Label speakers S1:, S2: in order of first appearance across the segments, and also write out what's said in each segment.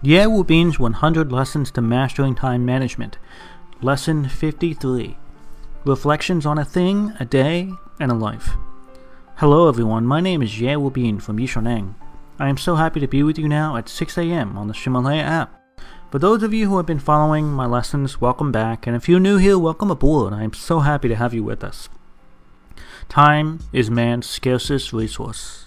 S1: Ye Wu Bin's 100 Lessons to Mastering Time Management. Lesson 53 Reflections on a Thing, a Day, and a Life. Hello everyone, my name is Ye Wu Bin from Yishuneng. I am so happy to be with you now at 6 a.m. on the Ximalaya app. For those of you who have been following my lessons, welcome back, and if you're new here, welcome aboard. I am so happy to have you with us. Time is man's scarcest resource.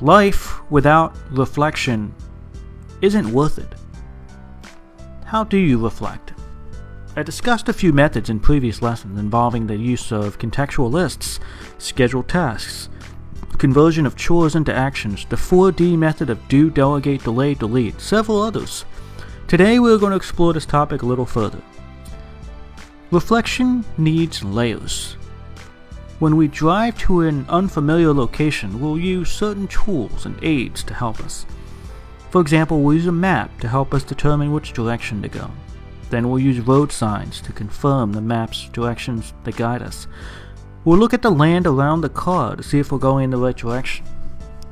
S1: Life without reflection isn't worth it. How do you reflect? I discussed a few methods in previous lessons involving the use of contextual lists, scheduled tasks, conversion of chores into actions, the 4D method of do, delegate, delay, delete, several others. Today we're going to explore this topic a little further. Reflection needs layers. When we drive to an unfamiliar location, we'll use certain tools and aids to help us. For example, we'll use a map to help us determine which direction to go. Then we'll use road signs to confirm the map's directions that guide us. We'll look at the land around the car to see if we're going in the right direction.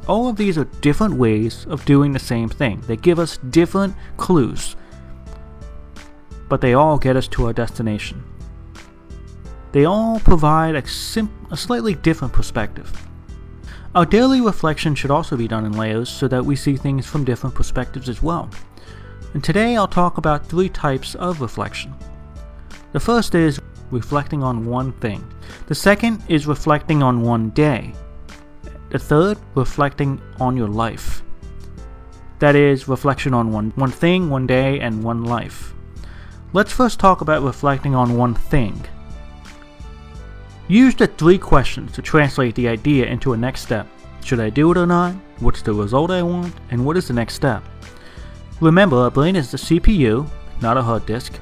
S1: All of these are different ways of doing the same thing. They give us different clues, but they all get us to our destination. They all provide a, sim- a slightly different perspective. Our daily reflection should also be done in layers so that we see things from different perspectives as well. And today I'll talk about three types of reflection. The first is reflecting on one thing. The second is reflecting on one day. The third, reflecting on your life. That is, reflection on one, one thing, one day, and one life. Let's first talk about reflecting on one thing. Use the three questions to translate the idea into a next step. Should I do it or not? What's the result I want? And what is the next step? Remember, a brain is the CPU, not a hard disk.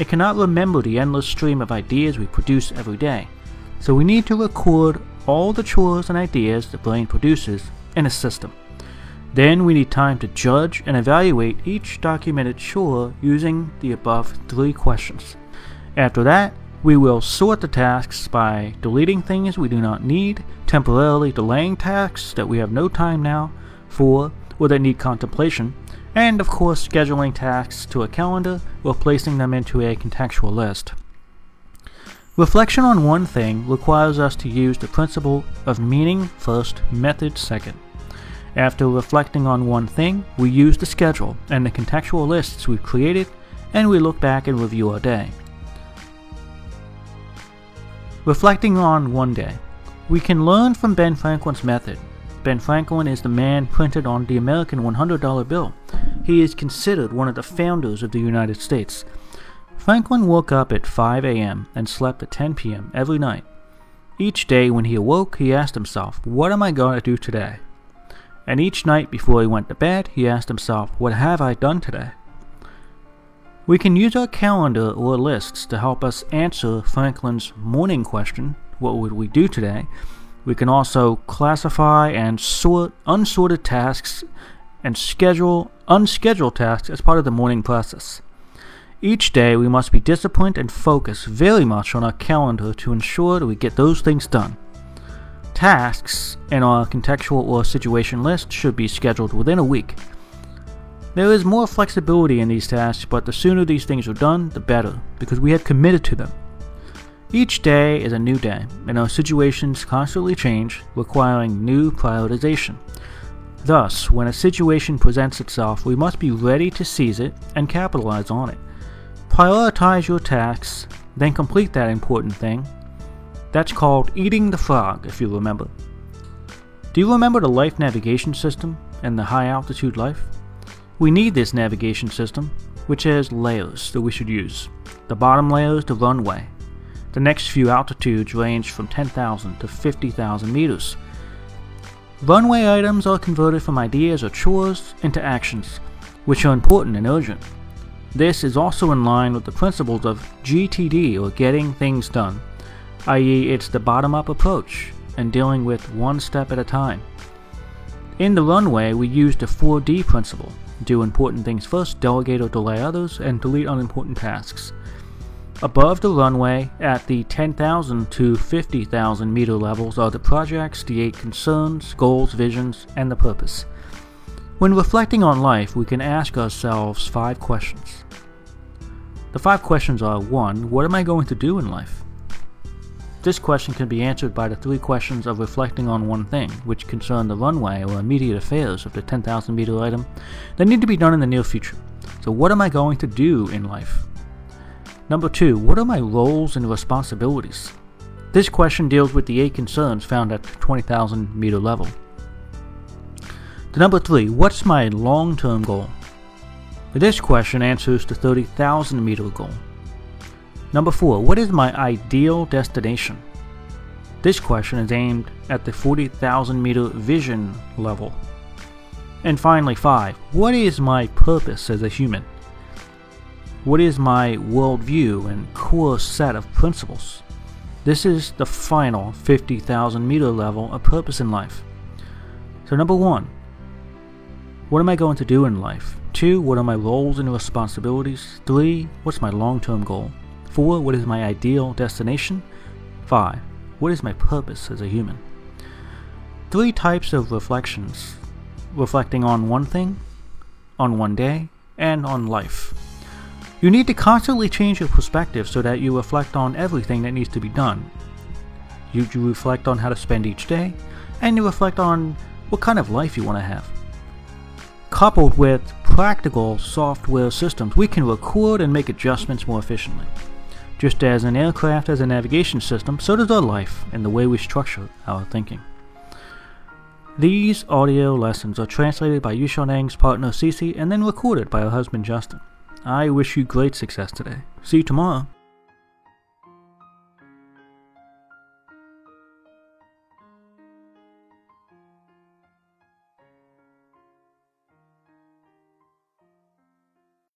S1: It cannot remember the endless stream of ideas we produce every day, so we need to record all the chores and ideas the brain produces in a system. Then we need time to judge and evaluate each documented chore using the above three questions. After that, we will sort the tasks by deleting things we do not need, temporarily delaying tasks that we have no time now for or that need contemplation, and of course scheduling tasks to a calendar or placing them into a contextual list. Reflection on one thing requires us to use the principle of meaning first, method second. After reflecting on one thing, we use the schedule and the contextual lists we've created, and we look back and review our day. Reflecting on one day, we can learn from Ben Franklin's method. Ben Franklin is the man printed on the American $100 bill. He is considered one of the founders of the United States. Franklin woke up at 5 a.m. and slept at 10 p.m. every night. Each day when he awoke, he asked himself, What am I going to do today? And each night before he went to bed, he asked himself, What have I done today? We can use our calendar or lists to help us answer Franklin's morning question, What would we do today? We can also classify and sort unsorted tasks and schedule unscheduled tasks as part of the morning process. Each day, we must be disciplined and focus very much on our calendar to ensure that we get those things done. Tasks in our contextual or situation list should be scheduled within a week. There is more flexibility in these tasks, but the sooner these things are done, the better, because we have committed to them. Each day is a new day, and our situations constantly change, requiring new prioritization. Thus, when a situation presents itself, we must be ready to seize it and capitalize on it. Prioritize your tasks, then complete that important thing. That's called eating the frog, if you remember. Do you remember the life navigation system and the high altitude life? We need this navigation system, which has layers that we should use. The bottom layer is the runway. The next few altitudes range from 10,000 to 50,000 meters. Runway items are converted from ideas or chores into actions. which are important and urgent. This is also in line with the principles of GTD or getting things done, i.e., it's the bottom up approach and dealing with one step at a time. In the runway, we use the 4D principle do important things first, delegate or delay others, and delete unimportant tasks. Above the runway, at the 10,000 to 50,000 meter levels, are the projects, the eight concerns, goals, visions, and the purpose. When reflecting on life, we can ask ourselves five questions. The five questions are 1. What am I going to do in life? This question can be answered by the three questions of reflecting on one thing, which concern the runway or immediate affairs of the 10,000 meter item that need to be done in the near future. So, what am I going to do in life? Number two, what are my roles and responsibilities? This question deals with the eight concerns found at the 20,000 meter level. The number three, what's my long term goal? This question answers the 30,000 meter goal. Number four, what is my ideal destination? This question is aimed at the 40,000 meter vision level. And finally, five, what is my purpose as a human? What is my worldview and core set of principles? This is the final 50,000 meter level of purpose in life. So, number one, what am I going to do in life? Two, what are my roles and responsibilities? Three, what's my long term goal? 4. What is my ideal destination? 5. What is my purpose as a human? Three types of reflections reflecting on one thing, on one day, and on life. You need to constantly change your perspective so that you reflect on everything that needs to be done. You, you reflect on how to spend each day, and you reflect on what kind of life you want to have. Coupled with practical software systems, we can record and make adjustments more efficiently. Just as an aircraft has a navigation system, so does our life and the way we structure our thinking. These audio lessons are translated by Yushanang's partner Cece and then recorded by her husband Justin. I wish you great success today. See you tomorrow.